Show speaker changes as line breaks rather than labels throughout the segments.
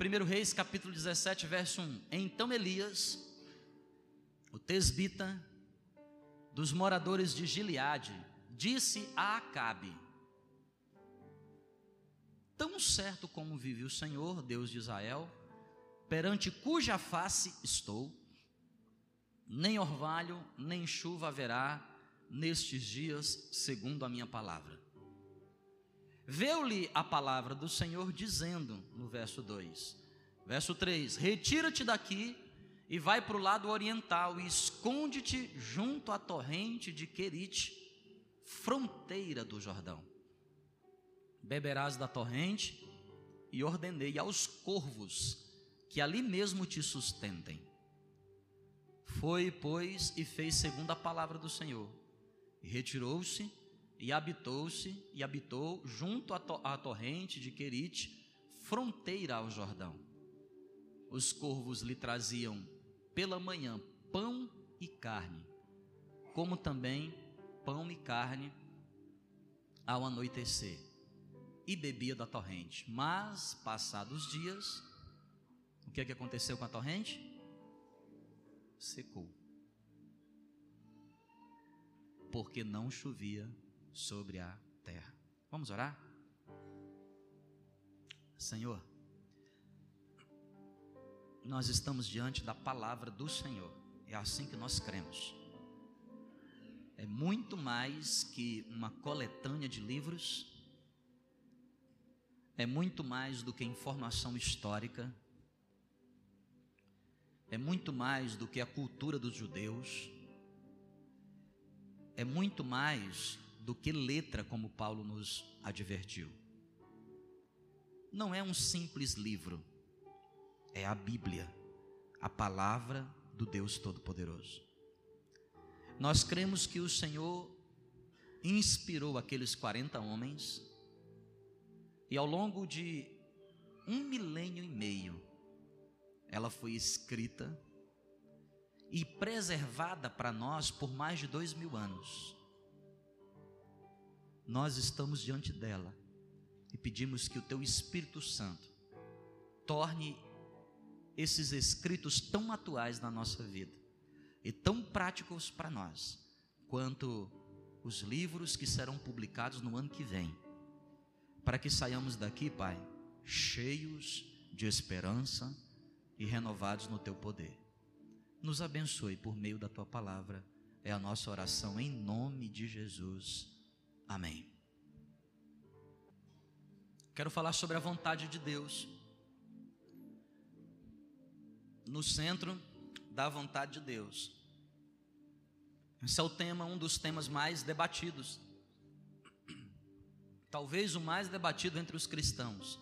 1 Reis capítulo 17, verso 1. Então Elias, o tesbita dos moradores de Gileade, disse a Acabe: Tão certo como vive o Senhor, Deus de Israel, perante cuja face estou, nem orvalho, nem chuva haverá nestes dias, segundo a minha palavra. Veio-lhe a palavra do Senhor dizendo, no verso 2, verso 3: Retira-te daqui e vai para o lado oriental e esconde-te junto à torrente de Querite, fronteira do Jordão. Beberás da torrente e ordenei aos corvos que ali mesmo te sustentem. Foi, pois, e fez segundo a palavra do Senhor. E retirou-se e habitou-se e habitou junto à, to à torrente de Querite, fronteira ao Jordão. Os corvos lhe traziam pela manhã pão e carne, como também pão e carne ao anoitecer, e bebia da torrente. Mas, passados dias, o que é que aconteceu com a torrente? Secou. Porque não chovia sobre a terra. Vamos orar? Senhor, nós estamos diante da palavra do Senhor. É assim que nós cremos. É muito mais que uma coletânea de livros, é muito mais do que informação histórica, é muito mais do que a cultura dos judeus, é muito mais do que letra, como Paulo nos advertiu. Não é um simples livro, é a Bíblia, a palavra do Deus Todo-Poderoso. Nós cremos que o Senhor inspirou aqueles 40 homens, e ao longo de um milênio e meio, ela foi escrita e preservada para nós por mais de dois mil anos. Nós estamos diante dela e pedimos que o Teu Espírito Santo torne esses escritos tão atuais na nossa vida e tão práticos para nós, quanto os livros que serão publicados no ano que vem, para que saiamos daqui, Pai, cheios de esperança e renovados no Teu poder. Nos abençoe por meio da Tua palavra, é a nossa oração em nome de Jesus. Amém. Quero falar sobre a vontade de Deus no centro da vontade de Deus. Esse é o tema, um dos temas mais debatidos. Talvez o mais debatido entre os cristãos.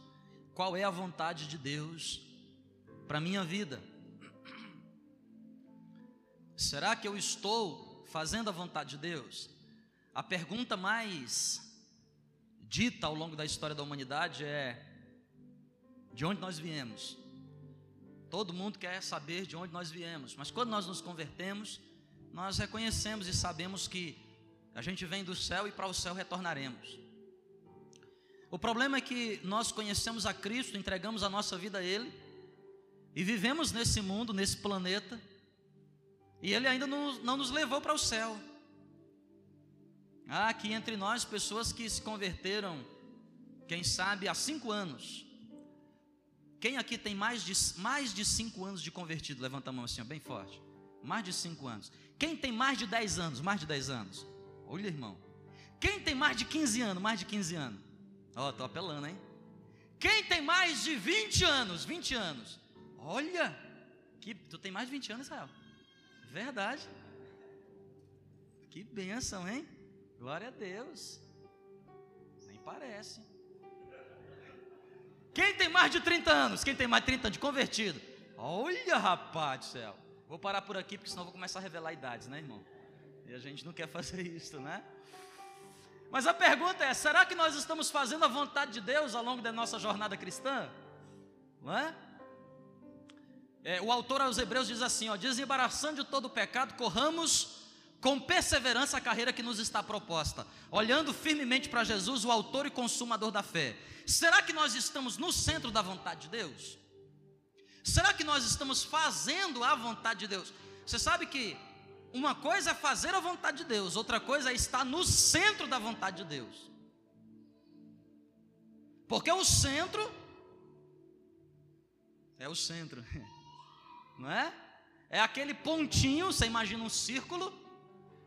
Qual é a vontade de Deus para a minha vida? Será que eu estou fazendo a vontade de Deus? A pergunta mais dita ao longo da história da humanidade é: de onde nós viemos? Todo mundo quer saber de onde nós viemos, mas quando nós nos convertemos, nós reconhecemos e sabemos que a gente vem do céu e para o céu retornaremos. O problema é que nós conhecemos a Cristo, entregamos a nossa vida a Ele e vivemos nesse mundo, nesse planeta, e Ele ainda não, não nos levou para o céu. Há aqui entre nós pessoas que se converteram, quem sabe, há cinco anos, quem aqui tem mais de, mais de cinco anos de convertido? Levanta a mão assim, ó, bem forte. Mais de cinco anos. Quem tem mais de dez anos? Mais de dez anos. Olha, irmão. Quem tem mais de 15 anos? Mais de 15 anos. Ó, oh, tô apelando, hein? Quem tem mais de 20 anos? 20 anos. Olha, que tu tem mais de 20 anos, Israel. Verdade. Que bênção, hein? Glória a Deus. Nem parece. Quem tem mais de 30 anos? Quem tem mais de 30 anos de convertido? Olha, rapaz do céu. Vou parar por aqui, porque senão vou começar a revelar idades, né, irmão? E a gente não quer fazer isso, né? Mas a pergunta é: será que nós estamos fazendo a vontade de Deus ao longo da nossa jornada cristã? Não é? é o autor aos Hebreus diz assim: ó, desembaraçando de todo o pecado, corramos com perseverança a carreira que nos está proposta, olhando firmemente para Jesus, o autor e consumador da fé. Será que nós estamos no centro da vontade de Deus? Será que nós estamos fazendo a vontade de Deus? Você sabe que uma coisa é fazer a vontade de Deus, outra coisa é estar no centro da vontade de Deus. Porque o centro é o centro, não é? É aquele pontinho, você imagina um círculo,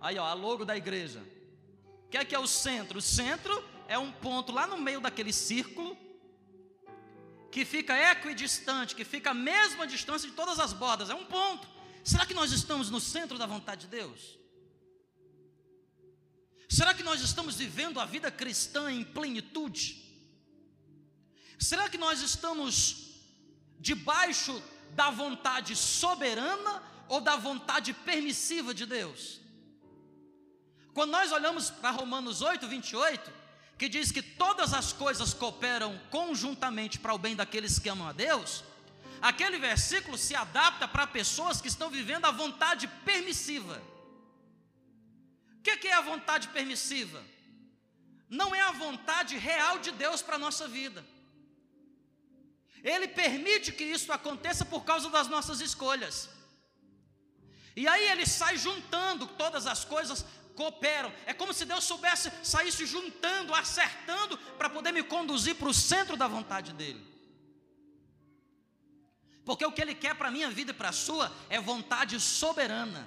aí ó, a logo da igreja. O que é que é o centro? O centro é um ponto lá no meio daquele círculo, que fica equidistante, que fica a mesma distância de todas as bordas, é um ponto. Será que nós estamos no centro da vontade de Deus? Será que nós estamos vivendo a vida cristã em plenitude? Será que nós estamos debaixo da vontade soberana ou da vontade permissiva de Deus? Quando nós olhamos para Romanos 8, 28, que diz que todas as coisas cooperam conjuntamente para o bem daqueles que amam a Deus, aquele versículo se adapta para pessoas que estão vivendo a vontade permissiva. O que é a vontade permissiva? Não é a vontade real de Deus para a nossa vida. Ele permite que isso aconteça por causa das nossas escolhas. E aí ele sai juntando todas as coisas cooperam. É como se Deus soubesse saísse juntando, acertando para poder me conduzir para o centro da vontade dele. Porque o que ele quer para a minha vida e para a sua é vontade soberana.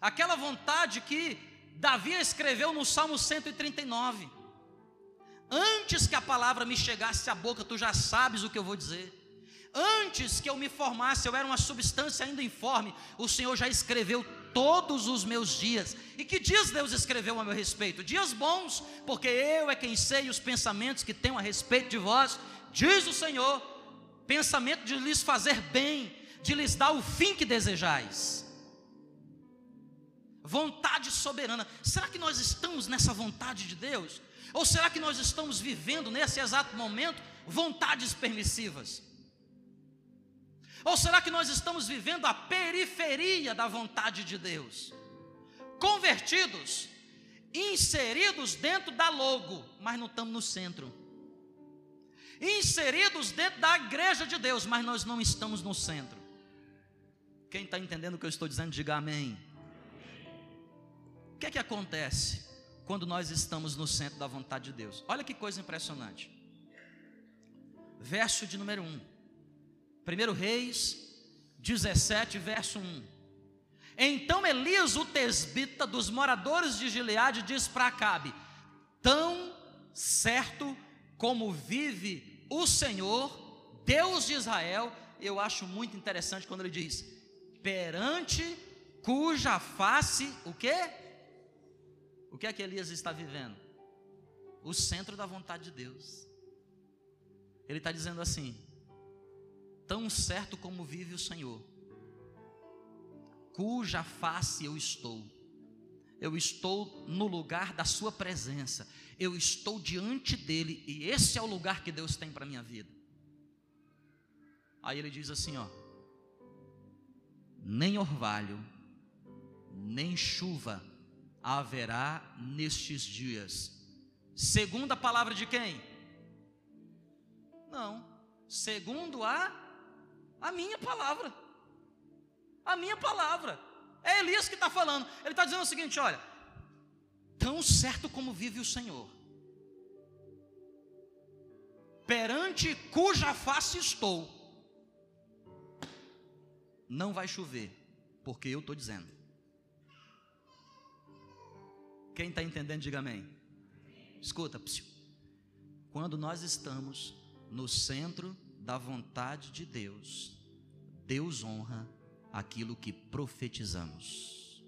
Aquela vontade que Davi escreveu no Salmo 139. Antes que a palavra me chegasse à boca, tu já sabes o que eu vou dizer. Antes que eu me formasse, eu era uma substância ainda informe, o Senhor já escreveu todos os meus dias. E que dias Deus escreveu a meu respeito? Dias bons, porque eu é quem sei os pensamentos que tenho a respeito de vós, diz o Senhor, pensamento de lhes fazer bem, de lhes dar o fim que desejais. Vontade soberana. Será que nós estamos nessa vontade de Deus? Ou será que nós estamos vivendo nesse exato momento vontades permissivas? Ou será que nós estamos vivendo a periferia da vontade de Deus? Convertidos, inseridos dentro da logo, mas não estamos no centro. Inseridos dentro da igreja de Deus, mas nós não estamos no centro. Quem está entendendo o que eu estou dizendo, diga amém. O que é que acontece quando nós estamos no centro da vontade de Deus? Olha que coisa impressionante. Verso de número 1. 1 Reis 17, verso 1. Então Elias, o tesbita dos moradores de Gileade, diz para Acabe: Tão certo como vive o Senhor, Deus de Israel, eu acho muito interessante quando ele diz: perante cuja face, o que? O que é que Elias está vivendo? O centro da vontade de Deus. Ele está dizendo assim: tão certo como vive o Senhor, cuja face eu estou. Eu estou no lugar da Sua presença, eu estou diante dEle, e esse é o lugar que Deus tem para a minha vida. Aí ele diz assim: ó, nem orvalho, nem chuva haverá nestes dias, segundo a palavra de quem? Não, segundo a a minha palavra. A minha palavra. É Elias que está falando. Ele está dizendo o seguinte: olha, tão certo como vive o Senhor, perante cuja face estou, não vai chover, porque eu estou dizendo. Quem está entendendo, diga amém. Escuta, quando nós estamos no centro da vontade de Deus, Deus honra aquilo que profetizamos.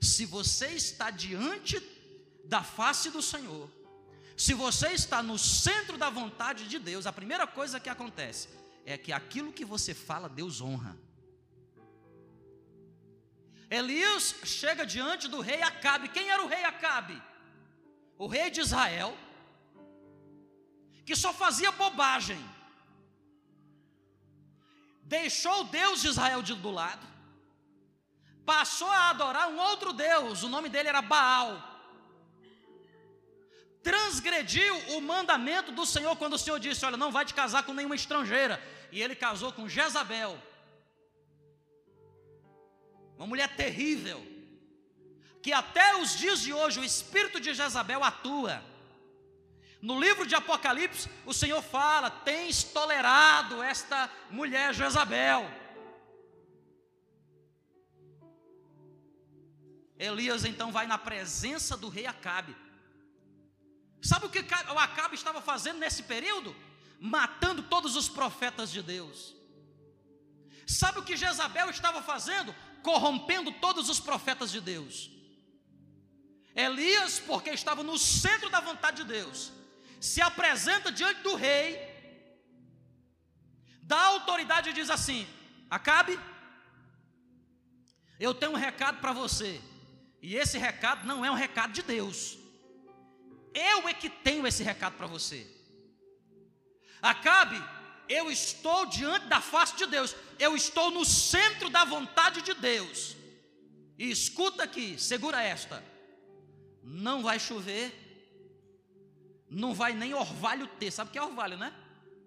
Se você está diante da face do Senhor, se você está no centro da vontade de Deus, a primeira coisa que acontece é que aquilo que você fala, Deus honra. Elias chega diante do rei Acabe. Quem era o rei Acabe? O rei de Israel, que só fazia bobagem, deixou o Deus de Israel de, do lado, passou a adorar um outro Deus, o nome dele era Baal. transgrediu o mandamento do Senhor quando o Senhor disse: Olha, não vai te casar com nenhuma estrangeira. E ele casou com Jezabel, uma mulher terrível, que até os dias de hoje o espírito de Jezabel atua. No livro de Apocalipse, o Senhor fala: tens tolerado esta mulher Jezabel. Elias então vai na presença do rei Acabe. Sabe o que o Acabe estava fazendo nesse período? Matando todos os profetas de Deus. Sabe o que Jezabel estava fazendo? Corrompendo todos os profetas de Deus. Elias, porque estava no centro da vontade de Deus, se apresenta diante do rei, dá autoridade e diz assim: Acabe, eu tenho um recado para você. E esse recado não é um recado de Deus. Eu é que tenho esse recado para você. Acabe, eu estou diante da face de Deus. Eu estou no centro da vontade de Deus. E escuta aqui, segura esta. Não vai chover. Não vai nem orvalho ter. Sabe o que é orvalho, né?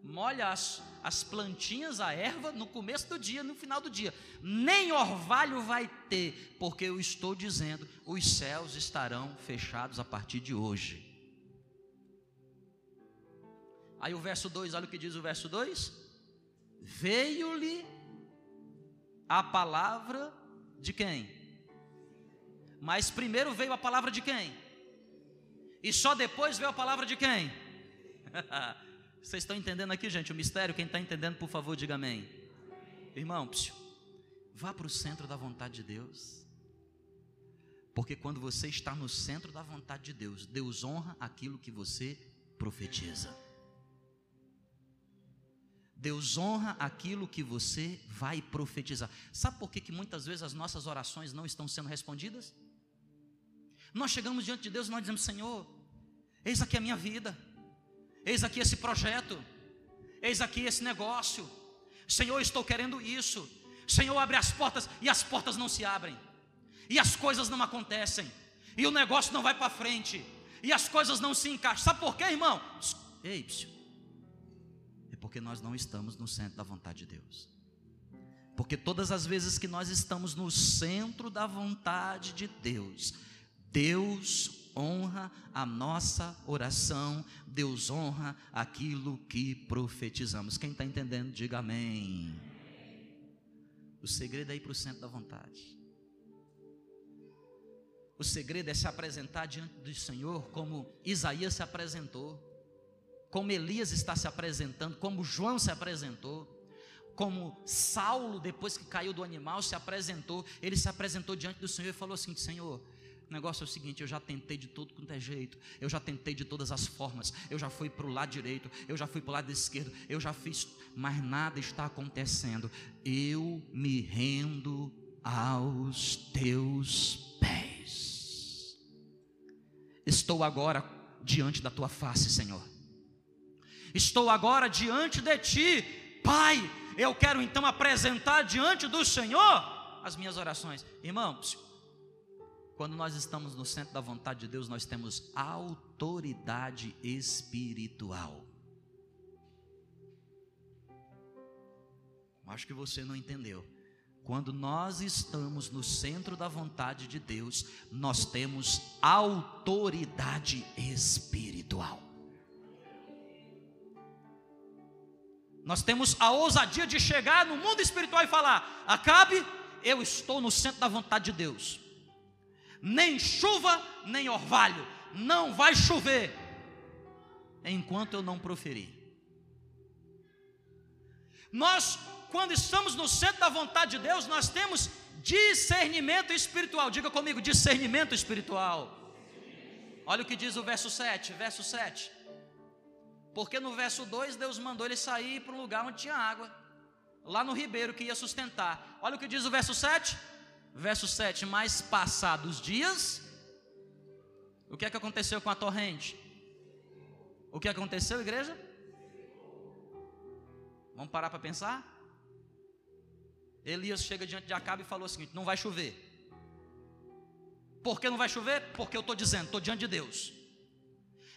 Molha as, as plantinhas, a erva, no começo do dia, no final do dia. Nem orvalho vai ter, porque eu estou dizendo: os céus estarão fechados a partir de hoje. Aí o verso 2, olha o que diz o verso 2: Veio-lhe a palavra de quem? Mas primeiro veio a palavra de quem? E só depois veio a palavra de quem? Vocês estão entendendo aqui, gente, o mistério? Quem está entendendo, por favor, diga amém. Irmão, psiu, vá para o centro da vontade de Deus. Porque quando você está no centro da vontade de Deus, Deus honra aquilo que você profetiza. Deus honra aquilo que você vai profetizar. Sabe por que, que muitas vezes as nossas orações não estão sendo respondidas? Nós chegamos diante de Deus e nós dizemos: Senhor, eis aqui a minha vida. Eis aqui esse projeto, eis aqui esse negócio. Senhor, estou querendo isso. Senhor, abre as portas e as portas não se abrem, e as coisas não acontecem, e o negócio não vai para frente, e as coisas não se encaixam. Sabe por quê, irmão? Ei, psiu. é porque nós não estamos no centro da vontade de Deus. Porque todas as vezes que nós estamos no centro da vontade de Deus, Deus honra a nossa oração, Deus honra aquilo que profetizamos. Quem está entendendo, diga amém. O segredo é ir para o centro da vontade. O segredo é se apresentar diante do Senhor como Isaías se apresentou, como Elias está se apresentando, como João se apresentou, como Saulo, depois que caiu do animal, se apresentou. Ele se apresentou diante do Senhor e falou assim: Senhor, o negócio é o seguinte: eu já tentei de tudo quanto é jeito, eu já tentei de todas as formas, eu já fui para o lado direito, eu já fui para o lado esquerdo, eu já fiz, mas nada está acontecendo. Eu me rendo aos teus pés. Estou agora diante da tua face, Senhor. Estou agora diante de ti, Pai. Eu quero então apresentar diante do Senhor as minhas orações, irmãos. Quando nós estamos no centro da vontade de Deus, nós temos autoridade espiritual. Acho que você não entendeu. Quando nós estamos no centro da vontade de Deus, nós temos autoridade espiritual. Nós temos a ousadia de chegar no mundo espiritual e falar: Acabe, eu estou no centro da vontade de Deus nem chuva, nem orvalho, não vai chover, enquanto eu não proferir. Nós, quando estamos no centro da vontade de Deus, nós temos discernimento espiritual. Diga comigo, discernimento espiritual. Olha o que diz o verso 7, verso 7. Porque no verso 2 Deus mandou ele sair para um lugar onde tinha água, lá no ribeiro que ia sustentar. Olha o que diz o verso 7 verso 7: Mas passados dias, o que é que aconteceu com a torrente? O que aconteceu, igreja? Vamos parar para pensar? Elias chega diante de Acabe e falou o seguinte: Não vai chover. Por que não vai chover? Porque eu estou dizendo, estou diante de Deus.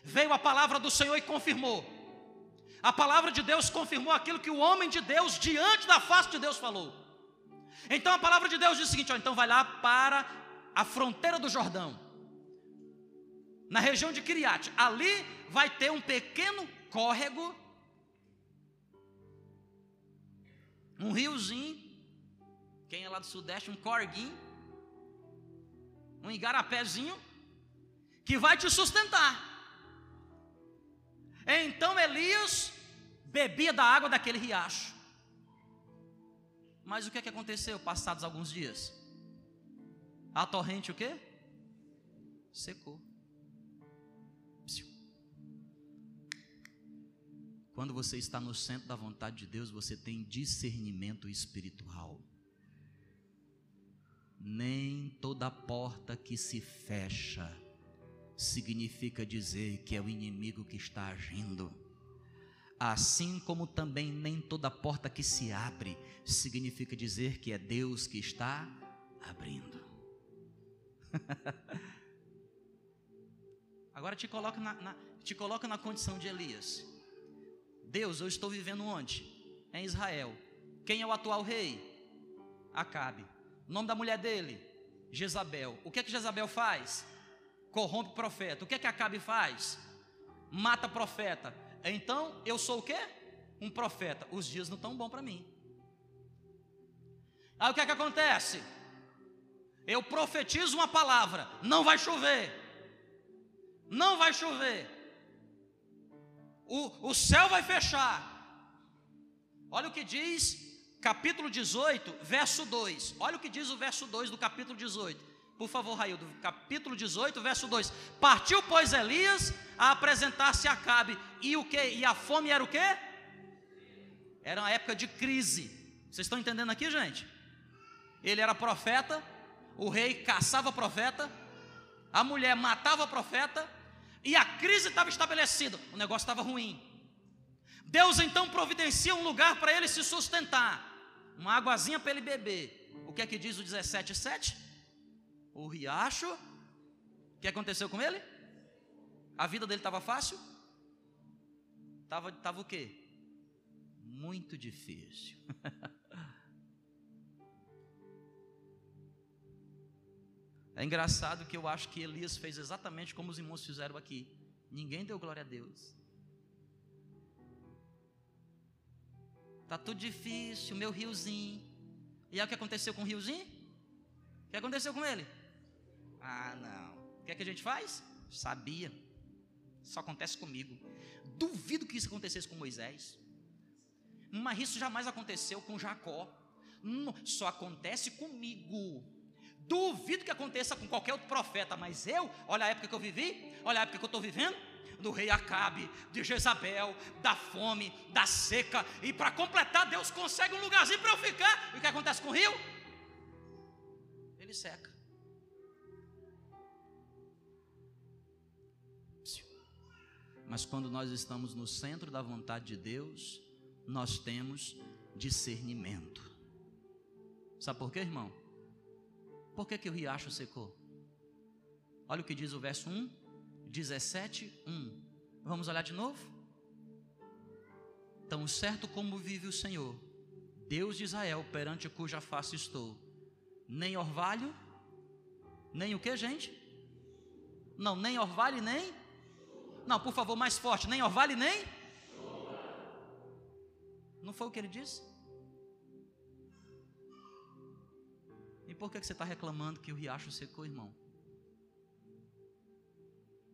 Veio a palavra do Senhor e confirmou. A palavra de Deus confirmou aquilo que o homem de Deus, diante da face de Deus, falou. Então a palavra de Deus diz o seguinte: ó, então vai lá para a fronteira do Jordão, na região de Kiriat. Ali vai ter um pequeno córrego, um riozinho. Quem é lá do Sudeste, um corguinho, um igarapézinho, que vai te sustentar. Então Elias bebia da água daquele riacho. Mas o que é que aconteceu passados alguns dias? A torrente o quê? Secou. Quando você está no centro da vontade de Deus, você tem discernimento espiritual. Nem toda porta que se fecha significa dizer que é o inimigo que está agindo. Assim como também nem toda porta que se abre significa dizer que é Deus que está abrindo. Agora te coloca na, na, te coloca na condição de Elias. Deus, eu estou vivendo onde? Em Israel. Quem é o atual rei? Acabe. O nome da mulher dele? Jezabel. O que é que Jezabel faz? corrompe profeta. O que é que Acabe faz? Mata profeta. Então eu sou o quê? Um profeta. Os dias não estão bons para mim. Aí o que é que acontece? Eu profetizo uma palavra, não vai chover. Não vai chover. O, o céu vai fechar. Olha o que diz capítulo 18, verso 2. Olha o que diz o verso 2 do capítulo 18. Por favor, Raildo, capítulo 18, verso 2. Partiu, pois, Elias a apresentar-se a Acabe. E o que? E a fome era o que? Era uma época de crise. Vocês estão entendendo aqui, gente? Ele era profeta, o rei caçava profeta, a mulher matava profeta, e a crise estava estabelecida, o negócio estava ruim. Deus então providencia um lugar para ele se sustentar, uma águazinha para ele beber. O que é que diz o 17,7? O riacho. O que aconteceu com ele? A vida dele estava fácil? Estava tava o quê? Muito difícil. é engraçado que eu acho que Elias fez exatamente como os irmãos fizeram aqui. Ninguém deu glória a Deus. Tá tudo difícil, meu riozinho. E aí o que aconteceu com o riozinho? O que aconteceu com ele? Ah, não. O que é que a gente faz? Sabia. Isso acontece comigo. Duvido que isso acontecesse com Moisés. Mas isso jamais aconteceu com Jacó. Só acontece comigo. Duvido que aconteça com qualquer outro profeta, mas eu, olha a época que eu vivi, olha a época que eu estou vivendo, do rei Acabe, de Jezabel, da fome, da seca, e para completar, Deus consegue um lugarzinho para eu ficar. E o que acontece com o rio? Ele seca. Mas quando nós estamos no centro da vontade de Deus, nós temos discernimento. Sabe por quê, irmão? Por que, que o riacho secou? Olha o que diz o verso 1, 17, 1. Vamos olhar de novo? Tão certo como vive o Senhor, Deus de Israel, perante cuja face estou, nem orvalho, nem o que, gente? Não, nem orvalho, nem não, por favor, mais forte. Nem orvalho, nem. Não foi o que ele disse? E por que você está reclamando que o riacho secou, irmão?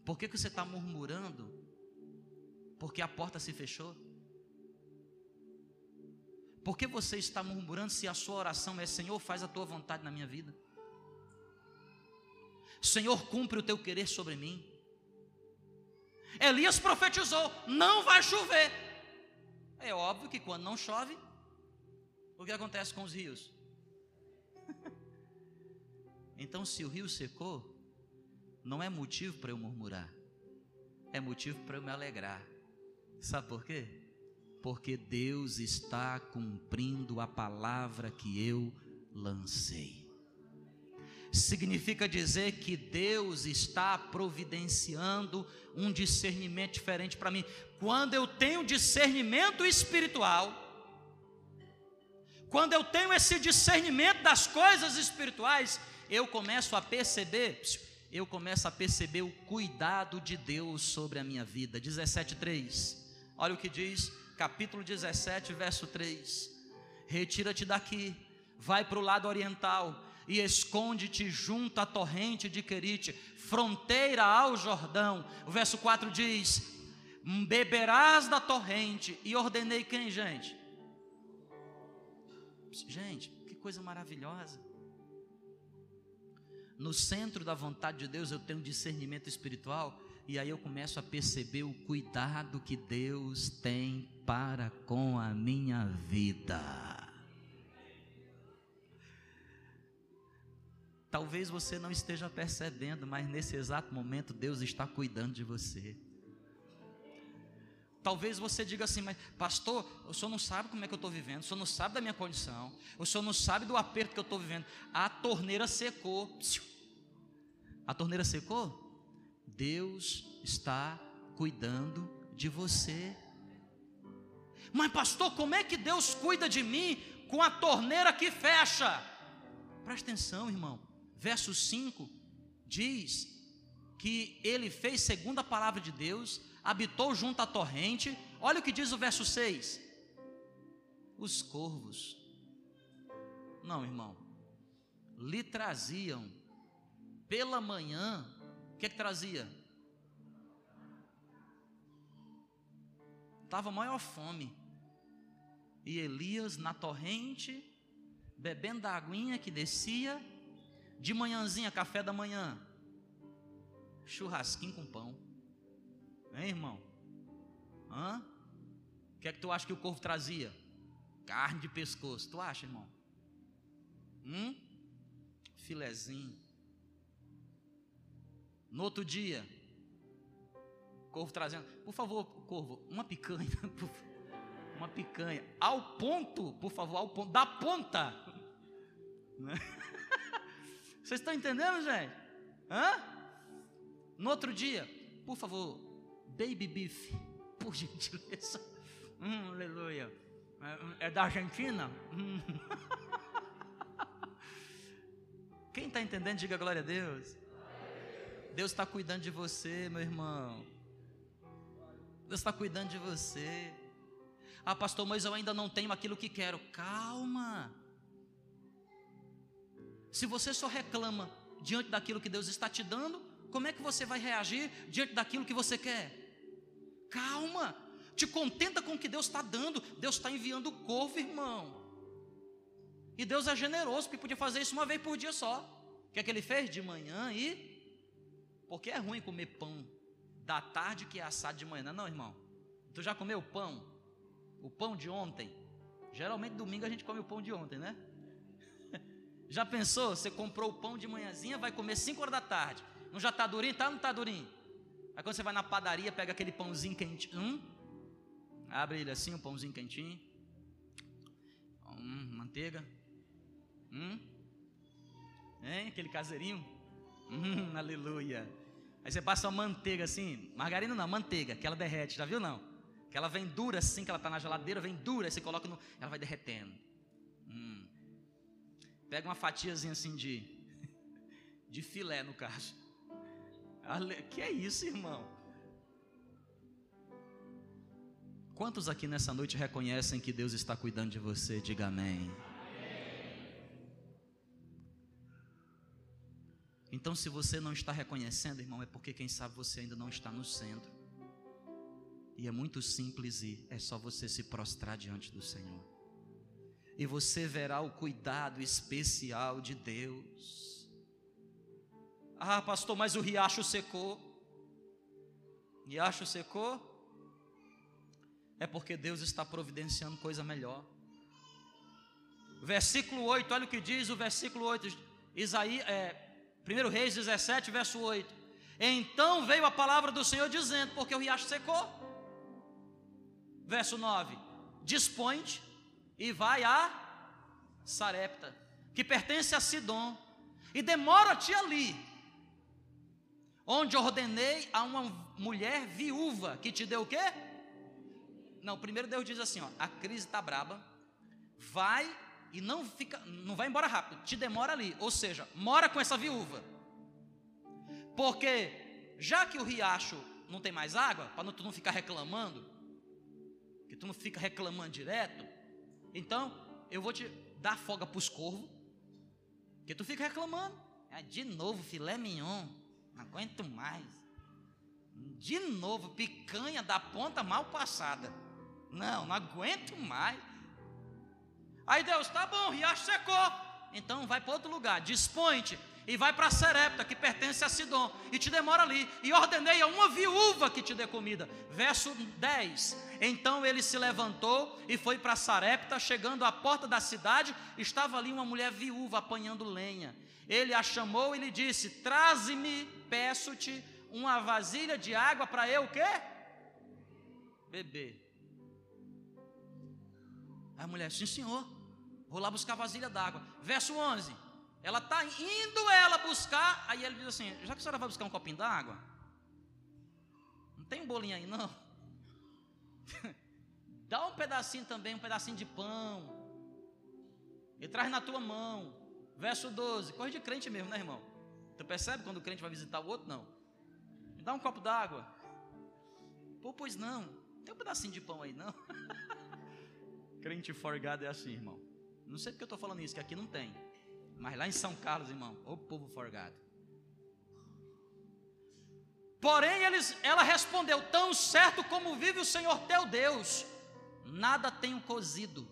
Por que, que você está murmurando? Porque a porta se fechou? Por que você está murmurando se a sua oração é Senhor, faz a tua vontade na minha vida? Senhor, cumpre o teu querer sobre mim. Elias profetizou: não vai chover. É óbvio que quando não chove, o que acontece com os rios? então, se o rio secou, não é motivo para eu murmurar, é motivo para eu me alegrar. Sabe por quê? Porque Deus está cumprindo a palavra que eu lancei. Significa dizer que Deus está providenciando um discernimento diferente para mim. Quando eu tenho discernimento espiritual, quando eu tenho esse discernimento das coisas espirituais, eu começo a perceber, eu começo a perceber o cuidado de Deus sobre a minha vida. 17:3. Olha o que diz, capítulo 17, verso 3. Retira-te daqui, vai para o lado oriental e esconde-te junto à torrente de Querite, fronteira ao Jordão. O verso 4 diz: Beberás da torrente, e ordenei quem, gente? Gente, que coisa maravilhosa. No centro da vontade de Deus eu tenho discernimento espiritual, e aí eu começo a perceber o cuidado que Deus tem para com a minha vida. Talvez você não esteja percebendo, mas nesse exato momento Deus está cuidando de você. Talvez você diga assim, mas pastor, o senhor não sabe como é que eu estou vivendo, o senhor não sabe da minha condição, o senhor não sabe do aperto que eu estou vivendo. A torneira secou. A torneira secou? Deus está cuidando de você. Mas pastor, como é que Deus cuida de mim com a torneira que fecha? Presta atenção, irmão verso 5, diz que ele fez segundo a palavra de Deus, habitou junto à torrente. Olha o que diz o verso 6. Os corvos, não, irmão, lhe traziam pela manhã, o que, é que trazia? Estava maior fome. E Elias na torrente, bebendo da aguinha que descia, de manhãzinha, café da manhã. Churrasquinho com pão. Hein, irmão? Hã? O que é que tu acha que o corvo trazia? Carne de pescoço. Tu acha, irmão? Hum? Filezinho. No outro dia, corvo trazendo, por favor, corvo, uma picanha, uma picanha, ao ponto, por favor, ao ponto, da ponta, né? Vocês estão entendendo, gente? Hã? No outro dia, por favor, baby beef, por gentileza. Hum, aleluia. É, é da Argentina? Hum. Quem está entendendo, diga glória a Deus. Deus está cuidando de você, meu irmão. Deus está cuidando de você. Ah, pastor, mas eu ainda não tenho aquilo que quero. Calma. Se você só reclama diante daquilo que Deus está te dando, como é que você vai reagir diante daquilo que você quer? Calma, te contenta com o que Deus está dando. Deus está enviando corvo, irmão. E Deus é generoso, porque podia fazer isso uma vez por dia só. O que é que ele fez? De manhã e. Porque é ruim comer pão da tarde que é assado de manhã, não, irmão? Tu já comeu pão? O pão de ontem? Geralmente domingo a gente come o pão de ontem, né? Já pensou? Você comprou o pão de manhãzinha, vai comer 5 horas da tarde. Não já está durinho? Tá ou não está durinho? Aí quando você vai na padaria, pega aquele pãozinho quentinho. Hum? Abre ele assim, um pãozinho quentinho. Hum, manteiga. Hum? Hein? Aquele caseirinho. Hum, aleluia. Aí você passa uma manteiga assim, margarina não, manteiga, que ela derrete, já viu não? Que ela vem dura assim, que ela está na geladeira, vem dura, aí você coloca no. Ela vai derretendo. Pega uma fatiazinha assim de, de filé no caso. Que é isso, irmão? Quantos aqui nessa noite reconhecem que Deus está cuidando de você? Diga amém. Então, se você não está reconhecendo, irmão, é porque quem sabe você ainda não está no centro. E é muito simples e é só você se prostrar diante do Senhor e você verá o cuidado especial de Deus. Ah, pastor, mas o riacho secou. Riacho secou? É porque Deus está providenciando coisa melhor. Versículo 8, olha o que diz o versículo 8, Isaías, é, 1 Reis 17, verso 8. Então veio a palavra do Senhor dizendo: Porque o riacho secou. Verso 9: Dispõe-te e vai a Sarepta, que pertence a Sidom, e demora-te ali, onde ordenei a uma mulher viúva que te deu o quê? Não, primeiro Deus diz assim: ó, a crise está braba, vai e não fica, não vai embora rápido, te demora ali, ou seja, mora com essa viúva, porque já que o riacho não tem mais água, para tu não ficar reclamando, que tu não fica reclamando direto, então eu vou te dar folga para os corvos, que tu fica reclamando, é, de novo filé mignon, não aguento mais, de novo picanha da ponta mal passada, não, não aguento mais. Aí Deus, tá bom, riacho secou, então vai para outro lugar, dispõe-te e vai para Serepta, que pertence a Sidom, e te demora ali, e ordenei a uma viúva que te dê comida. Verso 10: Então ele se levantou e foi para Sarepta, chegando à porta da cidade, estava ali uma mulher viúva apanhando lenha. Ele a chamou e lhe disse: Traze-me, peço-te, uma vasilha de água para eu o quê? Beber. A mulher, sim senhor, vou lá buscar vasilha d'água. Verso 11: ela está indo ela buscar, aí ele diz assim: já que a senhora vai buscar um copinho d'água, não tem um bolinho aí não? Dá um pedacinho também, um pedacinho de pão, e traz na tua mão. Verso 12, coisa de crente mesmo, né, irmão? Tu percebe quando o crente vai visitar o outro? Não. Me dá um copo d'água. Pô, pois não. Tem um pedacinho de pão aí, não? crente forgado é assim, irmão. Não sei porque eu estou falando isso, que aqui não tem. Mas lá em São Carlos, irmão, o povo forgado. Porém, eles, ela respondeu: Tão certo como vive o Senhor teu Deus, nada tenho cozido,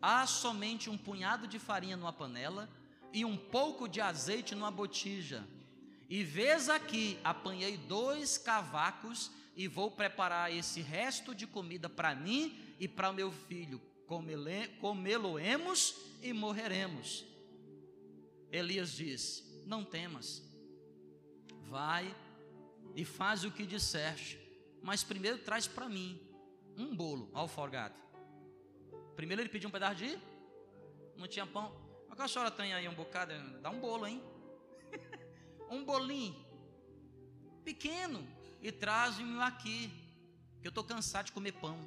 há somente um punhado de farinha numa panela e um pouco de azeite numa botija. E vês aqui, apanhei dois cavacos e vou preparar esse resto de comida para mim e para o meu filho. Comê-lo-emos e morreremos. Elias diz: Não temas, vai e faz o que disseste, mas primeiro traz para mim um bolo alforgado. Primeiro ele pediu um pedaço de. Não tinha pão. Mas a senhora tem aí um bocado? Dá um bolo, hein? um bolinho pequeno e traz-me aqui, que eu estou cansado de comer pão.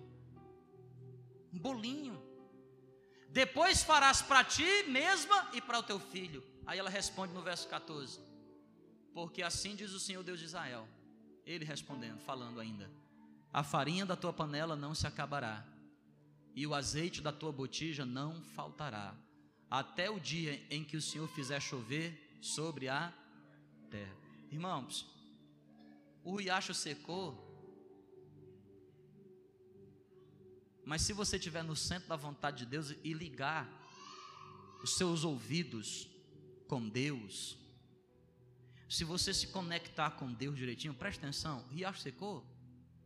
Um bolinho. Depois farás para ti mesma e para o teu filho. Aí ela responde no verso 14: Porque assim diz o Senhor Deus de Israel. Ele respondendo, falando ainda: A farinha da tua panela não se acabará, e o azeite da tua botija não faltará, até o dia em que o Senhor fizer chover sobre a terra. Irmãos, o riacho secou, mas se você estiver no centro da vontade de Deus e ligar os seus ouvidos com Deus, se você se conectar com Deus direitinho, presta atenção, riacho secou?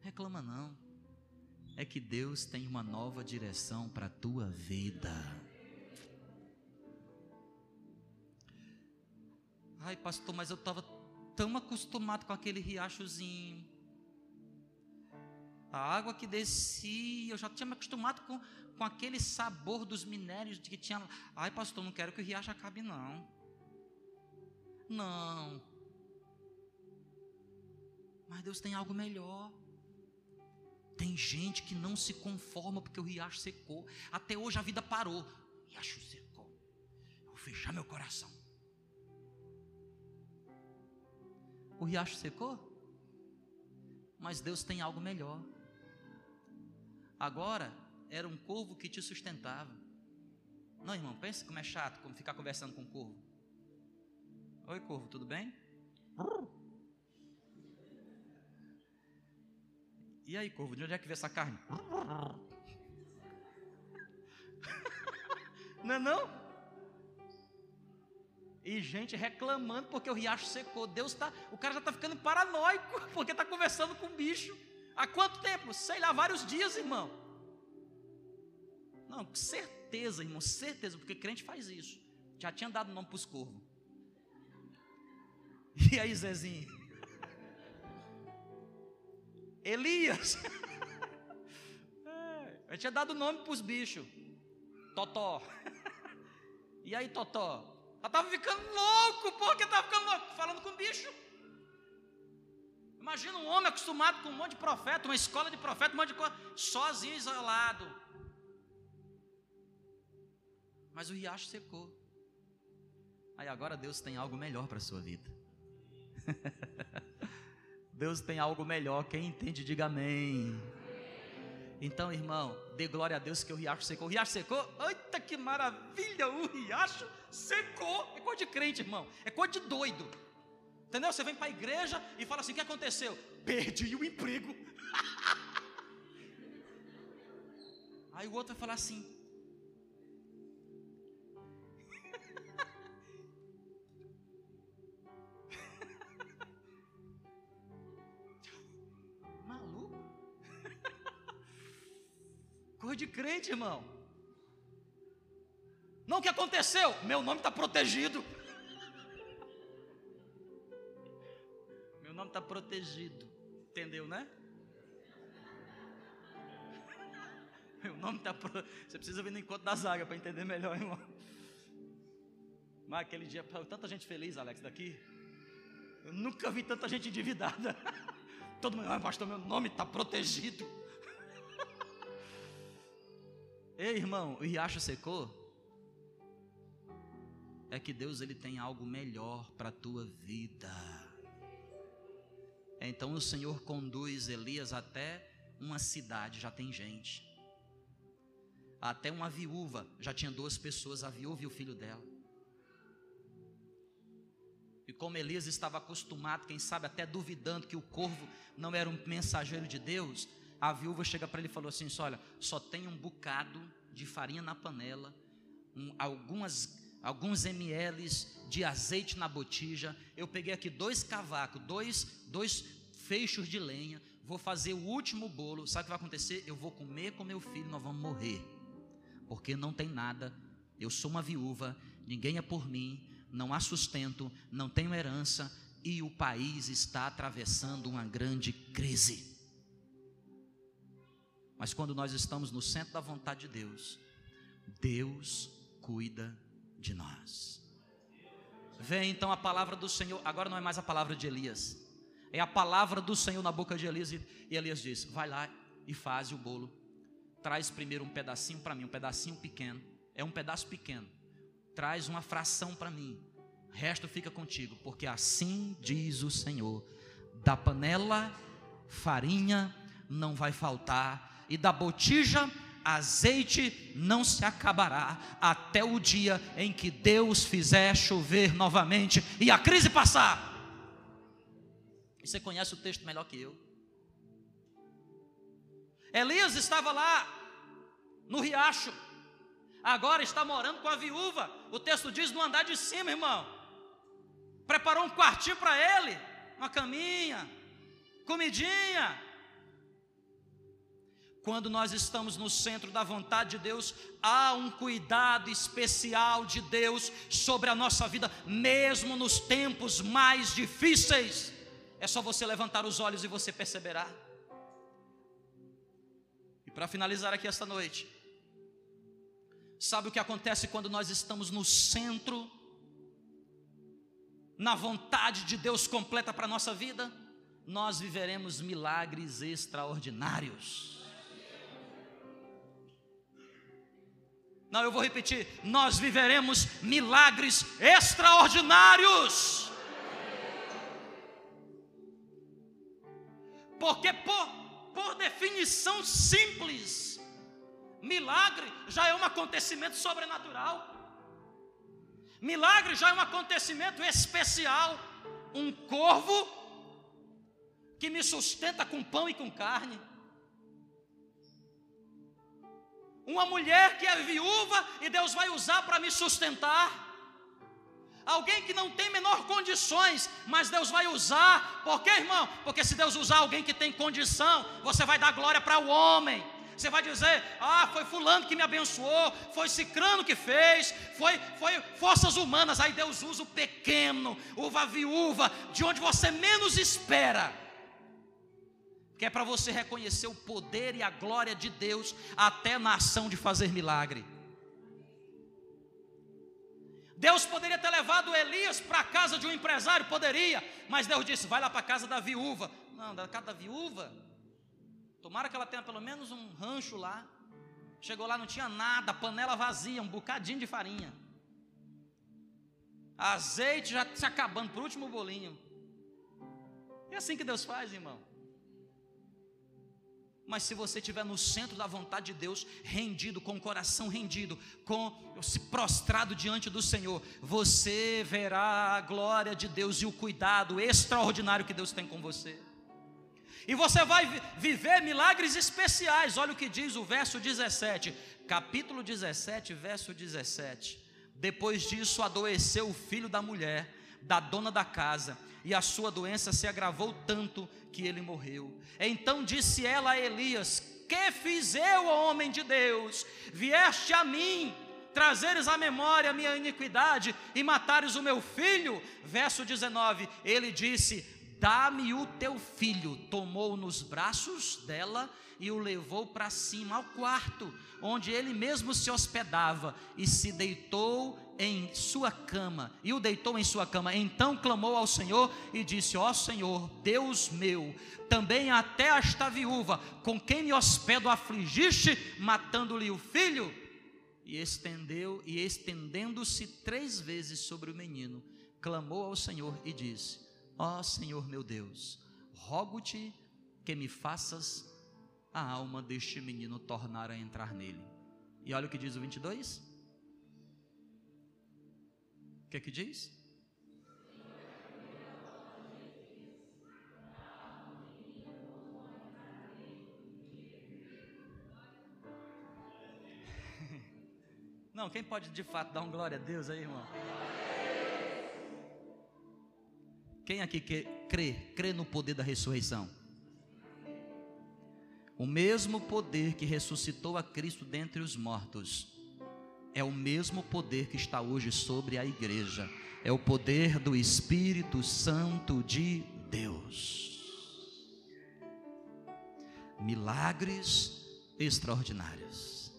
Reclama não. É que Deus tem uma nova direção para a tua vida. Ai, pastor, mas eu estava tão acostumado com aquele riachozinho. A água que descia, eu já tinha me acostumado com, com aquele sabor dos minérios que tinha. Ai, pastor, não quero que o riacho acabe, não. Não. Mas Deus tem algo melhor. Tem gente que não se conforma porque o riacho secou. Até hoje a vida parou. O riacho secou. Eu vou fechar meu coração. O riacho secou? Mas Deus tem algo melhor. Agora era um corvo que te sustentava. Não, irmão, pensa como é chato como ficar conversando com um corvo. Oi, corvo, tudo bem? E aí, corvo, de onde é que vê essa carne? não é não? E gente reclamando porque o riacho secou. Deus tá, o cara já está ficando paranoico porque está conversando com o bicho. Há quanto tempo? Sei lá, vários dias, irmão. Não, certeza, irmão, certeza, porque crente faz isso. Já tinha dado nome para os corvos. E aí, Zezinho? Elias. É, eu tinha dado nome para os bichos. Totó. E aí, Totó? Ela estava ficando louco, porque estava ficando louco, falando com bicho. Imagina um homem acostumado com um monte de profeta, uma escola de profeta, um monte de coisa, sozinho, isolado. Mas o riacho secou. Aí agora Deus tem algo melhor para a sua vida. Deus tem algo melhor. Quem entende, diga amém. Então, irmão, dê glória a Deus que o riacho secou. O riacho secou? Eita, que maravilha! O riacho secou. É coisa de crente, irmão. É coisa de doido. Entendeu? Você vem para a igreja e fala assim: o que aconteceu? Perdi o emprego. Aí o outro vai falar assim: Coisa de crente, irmão. Não, o que aconteceu? Meu nome está protegido. Meu nome está protegido. Entendeu, né? Meu nome está. Pro... Você precisa vir no encontro da zaga para entender melhor, irmão. Mas aquele dia, tanta gente feliz, Alex, daqui. Eu nunca vi tanta gente endividada. Todo mundo, ah, pastor, meu nome está protegido. Ei, irmão, o riacho secou? É que Deus ele tem algo melhor para a tua vida. Então o Senhor conduz Elias até uma cidade, já tem gente. Até uma viúva, já tinha duas pessoas, a viúva e o filho dela. E como Elias estava acostumado, quem sabe até duvidando que o corvo não era um mensageiro de Deus, a viúva chega para ele e falou assim: Olha, só tem um bocado de farinha na panela, um, algumas, alguns ml de azeite na botija. Eu peguei aqui dois cavacos, dois, dois feixos de lenha. Vou fazer o último bolo. Sabe o que vai acontecer? Eu vou comer com meu filho, nós vamos morrer. Porque não tem nada. Eu sou uma viúva, ninguém é por mim, não há sustento, não tenho herança e o país está atravessando uma grande crise. Mas quando nós estamos no centro da vontade de Deus, Deus cuida de nós. Vem então a palavra do Senhor, agora não é mais a palavra de Elias, é a palavra do Senhor na boca de Elias, e Elias diz: Vai lá e faz o bolo, traz primeiro um pedacinho para mim, um pedacinho pequeno, é um pedaço pequeno, traz uma fração para mim, o resto fica contigo, porque assim diz o Senhor: da panela, farinha não vai faltar e da botija azeite não se acabará até o dia em que Deus fizer chover novamente e a crise passar. E você conhece o texto melhor que eu. Elias estava lá no riacho, agora está morando com a viúva. O texto diz no andar de cima, irmão. Preparou um quartinho para ele, uma caminha, comidinha, quando nós estamos no centro da vontade de Deus, há um cuidado especial de Deus sobre a nossa vida, mesmo nos tempos mais difíceis. É só você levantar os olhos e você perceberá. E para finalizar aqui esta noite, sabe o que acontece quando nós estamos no centro, na vontade de Deus completa para a nossa vida? Nós viveremos milagres extraordinários. Não, eu vou repetir: nós viveremos milagres extraordinários. Porque, por, por definição simples, milagre já é um acontecimento sobrenatural. Milagre já é um acontecimento especial. Um corvo que me sustenta com pão e com carne uma mulher que é viúva e Deus vai usar para me sustentar. Alguém que não tem menor condições, mas Deus vai usar. Por quê, irmão? Porque se Deus usar alguém que tem condição, você vai dar glória para o homem. Você vai dizer: "Ah, foi fulano que me abençoou, foi cicrano que fez, foi foi forças humanas". Aí Deus usa o pequeno, uva viúva, de onde você menos espera que é para você reconhecer o poder e a glória de Deus até na ação de fazer milagre. Deus poderia ter levado Elias para a casa de um empresário, poderia, mas Deus disse: vai lá para a casa da viúva. Não, da casa da viúva, tomara que ela tenha pelo menos um rancho lá. Chegou lá, não tinha nada, panela vazia, um bocadinho de farinha. Azeite já se acabando, por último bolinho. É assim que Deus faz, irmão. Mas se você estiver no centro da vontade de Deus, rendido, com o coração rendido, com se prostrado diante do Senhor, você verá a glória de Deus e o cuidado extraordinário que Deus tem com você. E você vai viver milagres especiais. Olha o que diz o verso 17, capítulo 17, verso 17. Depois disso, adoeceu o filho da mulher, da dona da casa, e a sua doença se agravou tanto que ele morreu. Então disse ela a Elias: Que fiz eu, homem de Deus? Vieste a mim trazeres à memória a minha iniquidade e matares o meu filho? Verso 19: Ele disse: Dá-me o teu filho. Tomou nos braços dela e o levou para cima ao quarto, onde ele mesmo se hospedava, e se deitou em sua cama, e o deitou em sua cama. Então clamou ao Senhor e disse: Ó Senhor, Deus meu, também até esta viúva, com quem me hospedo, afligiste, matando-lhe o filho. E estendeu, e estendendo-se três vezes sobre o menino, clamou ao Senhor e disse: Ó Senhor meu Deus, rogo-te que me faças a alma deste menino tornar a entrar nele. E olha o que diz o 22. O que é que diz? Não, quem pode de fato dar um glória a Deus aí, irmão? Quem aqui crê, crê no poder da ressurreição? O mesmo poder que ressuscitou a Cristo dentre os mortos é o mesmo poder que está hoje sobre a igreja. É o poder do Espírito Santo de Deus. Milagres extraordinários.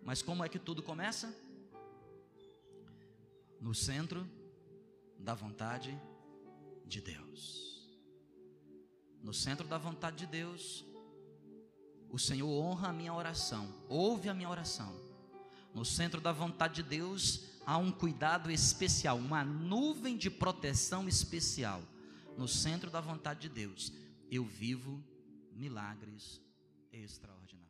Mas como é que tudo começa? No centro da vontade de Deus. No centro da vontade de Deus, o Senhor honra a minha oração, ouve a minha oração no centro da vontade de Deus há um cuidado especial, uma nuvem de proteção especial. No centro da vontade de Deus, eu vivo milagres extraordinários.